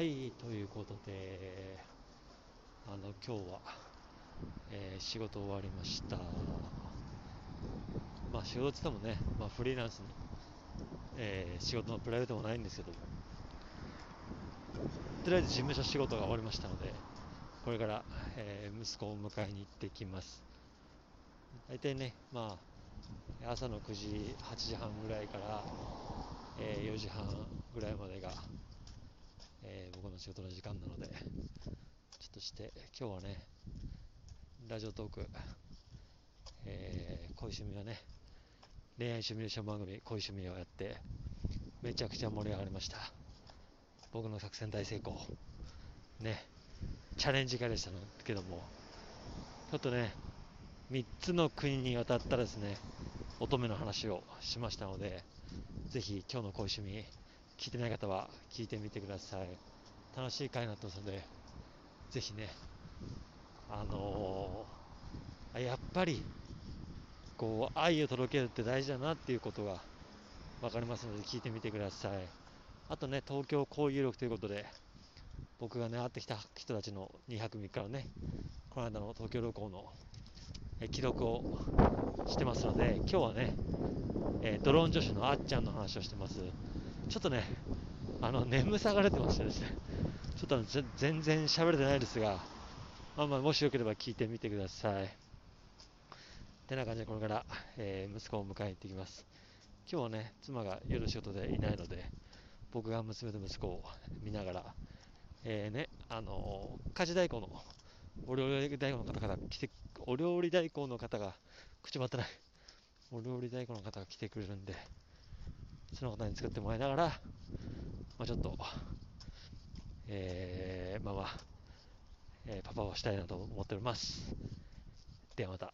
はい、ということで、あの、今日は、えー仕事終わりました。まあ、仕事って言ってもね、まあ、フリーランスに、えー仕事のプライベートもないんですけども、とりあえず事務所仕事が終わりましたので、これから、えー息子を迎えに行ってきます。大体ね、まあ、朝の9時、8時半ぐらいから、えー4時半ぐらいまでが、えー僕の仕事の時間なので、ちょっとして、今日はね、ラジオトーク、えー恋趣味はね、恋愛シミュレーション番組、恋趣味をやって、めちゃくちゃ盛り上がりました。僕の作戦大成功。ね、チャレンジ会でしたけども、ちょっとね、3つの国にわたったですね、乙女の話をしましたので、ぜひ今日の恋趣味、聞いてない方は聞いてみてください。楽しい回になってますので、ぜひね、あのーやっぱり、こう、愛を届けるって大事だなっていうことが分かりますので、聞いてみてください。あとね、東京交友録ということで、僕がね、会ってきた人たちの2泊3日のね、この間の東京旅行の記録をしてますので、今日はね、えードローン女子のあっちゃんの話をしてます。ちょっとね、あの、眠さが出てましてですね、ちょっとあの全然喋れてないですが、まあまあ、もしよければ聞いてみてください。てな感じで、これから、えー息子を迎えに行ってきます。今日はね、妻が夜仕事でいないので、僕が娘と息子を見ながら、えーね、あのー家事代行の、お料理代行の方が来て、お料理代行の方が、口回ってない、お料理代行の方が来てくれるんで、その方に作ってもらいながら、まあ、ちょっと、えー、まあまあ、えーパパをしたいなと思っております。ではまた。